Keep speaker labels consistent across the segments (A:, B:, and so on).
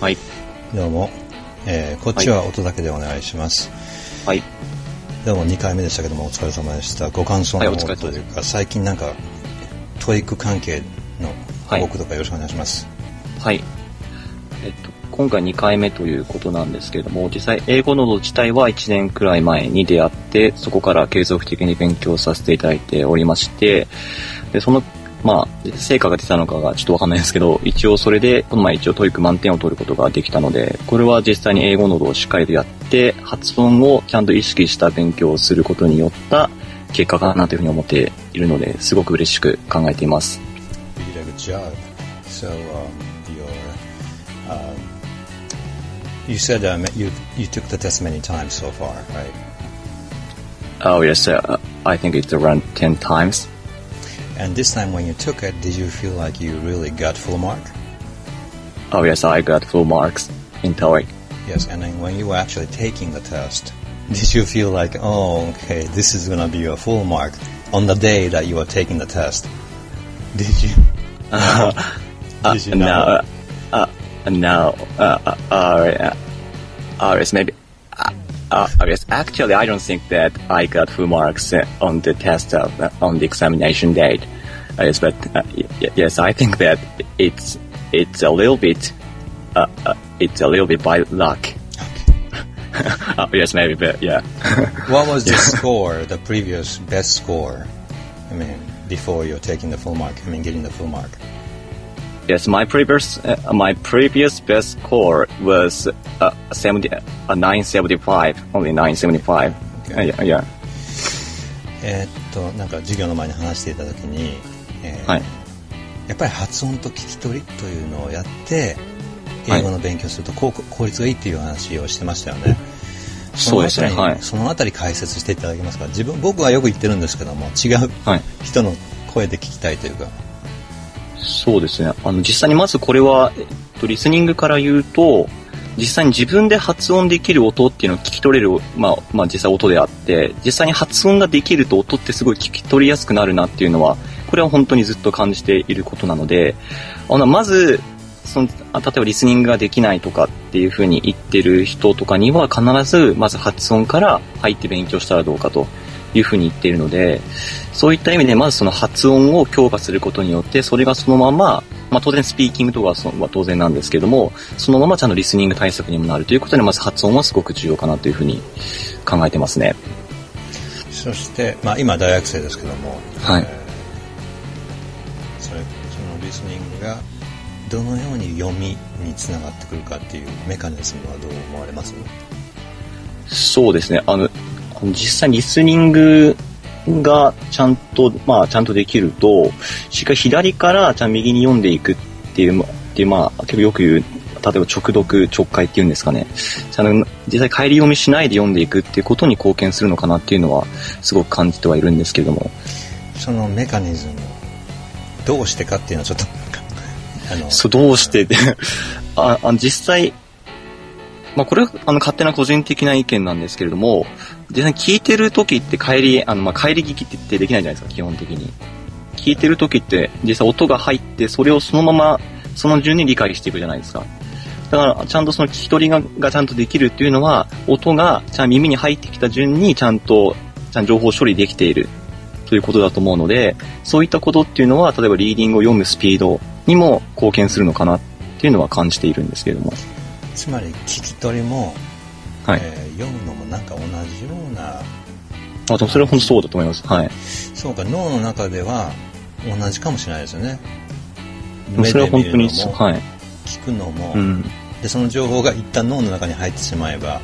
A: はい。
B: どうも、えーこっちは音だけでお願いします。
A: はい。
B: どうも2回目でしたけどもお疲れ様でした。ご感想の方というか、最近なんか TOEIC 関係の
A: はい
B: 報告とかよろしくお願いします。
A: はい。えっと、今回2回目ということなんですけれども、実際英語の自体は1年くらい前に出会って、そこから継続的に勉強させていただいておりまして、で、その、まあ、成果が出たのかがちょっとわかんないんですけど、一応それで、この前一応 TOEIC 満点を取ることができたので、これは実際に英語喉をしっかりとやって、発音をちゃんと意識した勉強をすることによった結果かなというふうに思っているので、すごく嬉しく考えています。
B: So, um, your, uh, you said um, you, you took the test many times so far, right?
A: Oh yes, uh, I think it's around 10 times.
B: And this time when you took it, did you feel like you really got full mark?
A: Oh yes, I got full marks in TOEIC.
B: Yes, and then when you were actually taking the test, did you feel like, oh, okay, this is gonna be a full mark on the day that you were taking the test? Did you?
A: Uh,
B: Did you
A: no,
B: know?
A: uh, uh, no, uh, uh, uh, uh, yes, maybe. Uh, yes, actually, I don't think that I got full marks on the test of, uh, on the examination date. Uh, yes, but uh, yes, I think that it's it's a little bit, uh, uh, it's a little bit by luck. uh, yes, maybe, but yeah.
B: What was the score, the previous best score? I mean, before you're taking the full mark, I mean, getting the full mark.
A: Yes, my previous uh, my previous best score was uh, 70, uh, 975, only 975. Uh, yeah, yeah.
B: えーっと、なんか授業の前に話していた時に、えー
A: はい。
B: やっぱり発音と聞き取りというのをやって、
A: はい
B: 英語の勉強すると効果効率がいいっていう話をしてましたよね。
A: そうですねはい
B: そのあたり解説していただけますか？自分、僕はよく言ってるんですけども、違う
A: はい。
B: 人の声で聞きたいというか。
A: そうですね。あの、実際にまずこれは、えっと、リスニングから言うと、実際に自分で発音できる音っていうのを聞き取れる、まあ、まあ実際音であって、実際に発音ができると音ってすごい聞き取りやすくなるなっていうのは、これは本当にずっと感じていることなので、あの、まず、その、例えばリスニングができないとかっていうふうに言ってる人とかには必ず、まず発音から入って勉強したらどうかというふうに言っているので、そういった意味で、まずその発音を強化することによって、それがそのまま、まあ当然スピーキングとかは当然なんですけども、そのままちゃんとリスニング対策にもなるということで、まず発音はすごく重要かなというふうに考えてますね。
B: そして、まあ今大学生ですけども、
A: はい
B: えーそれ、そのリスニングがどのように読みにつながってくるかっていうメカニズムはどう思われます？
A: そうですね。あの実際リスニングがちゃんと、まあちゃんとできると、しっかり左からちゃ右に読んでいくっていう、まあっていうまあ結構よく言う、例えば直読、直解っていうんですかね。ちゃんと実際帰り読みしないで読んでいくっていうことに貢献するのかなっていうのはすごく感じてはいるんですけれども。
B: そのメカニズムどうしてかっていうのはちょっとあの
A: そう、どうして ああ実際、まあこれはあの勝手な個人的な意見なんですけれども、実際に聞いてる時って帰り、あのまあ帰り聞きってできないじゃないですか、基本的に。聞いてる時って実際音が入って、それをそのまま、その順に理解していくじゃないですか。だから、ちゃんとその聞き取りががちゃんとできるっていうのは、音がちゃん耳に入ってきた順にちゃんと、ちゃん情報処理できているということだと思うので、そういったことっていうのは、例えばリーディングを読むスピードにも貢献するのかなっていうのは感じているんですけれども。
B: つまり聞き取りも、
A: はい。
B: えー読むのもなんか同じような
A: あ、でもそれは本当そうだと思います。はい。
B: そうか脳の中では同じかもしれないですよね
A: でもそれは本当に、
B: 目で見るのも
A: はい。
B: 聞くのも、
A: うん。
B: でその情報が一旦脳の中に入ってしまえば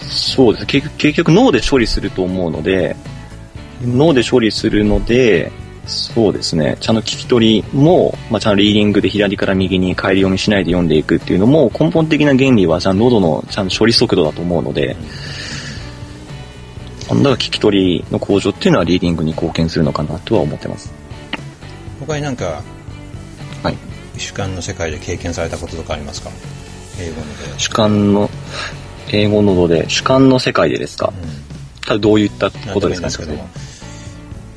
A: そうです。結局、結局脳で処理すると思うので、脳で処理するので、そうですね。ちゃんと聞き取りも、まあ、ちゃんとリーディングで左から右に帰り読みしないで読んでいくっていうのも、根本的な原理はちゃんと喉のちゃんと処理速度だと思うので、だから聞き取りの向上っていうのはリーディングに貢献するのかなとは思ってます。
B: 他になんか
A: はい。
B: 主観の世界で経験されたこととかありますか？英語ので、
A: 主観の、英語のどで、主観の世界でですか？
B: う
A: ただどういった
B: ん、
A: ことですか？
B: な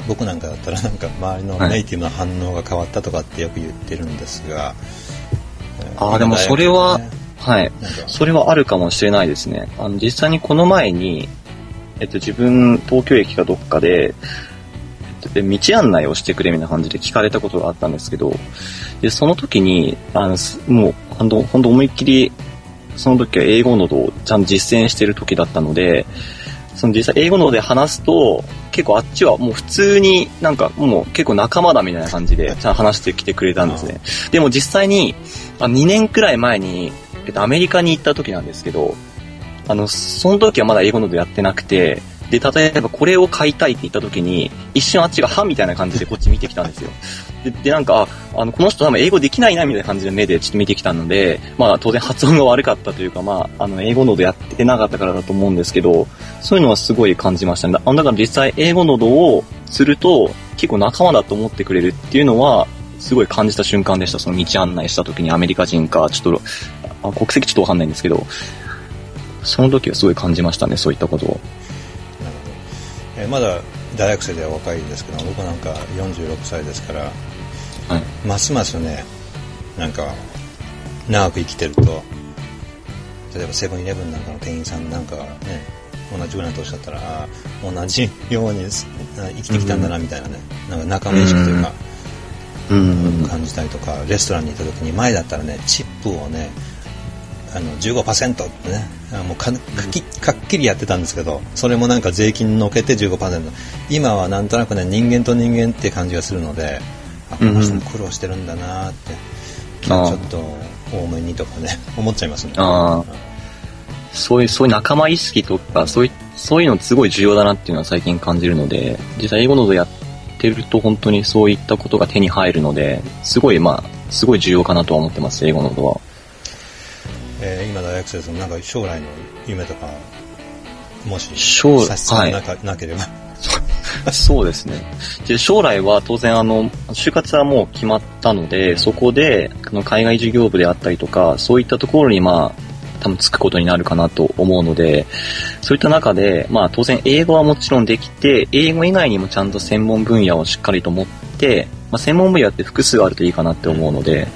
B: 僕なんかだったらなんか周りの
A: はい
B: ネイティブな反応が変わったとかってよく言ってるんですが、えー
A: あーでもそれは
B: ね
A: はい。それはあるかもしれないですね。あの、実際にこの前に、えっと、自分、東京駅かどっかで、えっとで道案内をしてくれみたいな感じで聞かれたことがあったんですけど、で、その時に、あの、すもう、ほんと、ほんと思いっきり、その時は英語のどをちゃんと実践してる時だったので、その実際英語ので話すと、結構あっちはもう普通になんかもう結構仲間だみたいな感じでちゃんと話してきてくれたんですね。でも実際に、あ2年くらい前に、えっと、アメリカに行った時なんですけど、あの、その時はまだ英語のでやってなくて、で、例えばこれを買いたいって言った時に、一瞬あっちがはみたいな感じでこっち見てきたんですよ。で、でなんか、あ、の、この人多分英語できないなみたいな感じで目でちょっと見てきたので、まあ当然発音が悪かったというか、まあ、あの、英語のでやってなかったからだと思うんですけど、そういうのはすごい感じましたね。あだから実際英語のどをすると、結構仲間だと思ってくれるっていうのは、すごい感じた瞬間でした。その道案内した時にアメリカ人か、ちょっと、あ国籍ちょっとわかんないんですけど、その時はすごい感じましたね、そういったことを。
B: まだ大学生では若いですけど、僕なんか46歳ですから、
A: はい。
B: ますますね、なんか、長く生きてると、例えばセブンイレブンなんかの店員さんなんかね、同じぐらいの年だったら、同じように生きてきたんだなみたいなね、なんか仲間意識というか、
A: うん。
B: 感じたりとか、レストランに行った時に前だったらね、チップをね、あの15%ってね、あもうかかきかっきりやってたんですけど、それもなんか税金のけて15%。今はなんとなくね、人間と人間って感じがするので、あ、この人も苦労してるんだなって、ちょっと多めにとかね、思っちゃいますね。
A: あそういう、そういう仲間意識とか、そういう、そういうのすごい重要だなっていうのは最近感じるので、実際英語のどやってると本当にそういったことが手に入るので、すごいまあ、すごい重要かなとは思ってます、英語のどは。
B: えー今大学生ですけどなんか将来の夢とか、もし
A: 将
B: 差し支えなければ。
A: そうですね。で、将来は当然あの、就活はもう決まったので、そこで、あの海外事業部であったりとか、そういったところにまあ、多分つくことになるかなと思うので、そういった中で、まあ当然英語はもちろんできて、英語以外にもちゃんと専門分野をしっかりと持って、まあ専門分野って複数あるといいかなって思うので、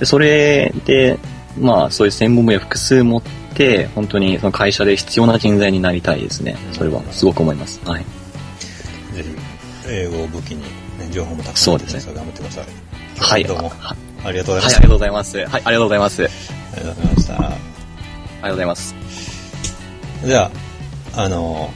A: でそれで、まあそういう専門分野複数持って、本当にその会社で必要な人材になりたいですね。それはすごく思います。はい。
B: ぜひ、英語を武器に、ね、情報もたくさん
A: そうですね
B: 頑張ってください。
A: はい。
B: どうも、
A: は
B: ありがとうご
A: はい、
B: ざいました。
A: ありがとうございます。はい、ありがとうございます。あり
B: ありがとうございました。
A: がとうございます。
B: じゃあ、あの、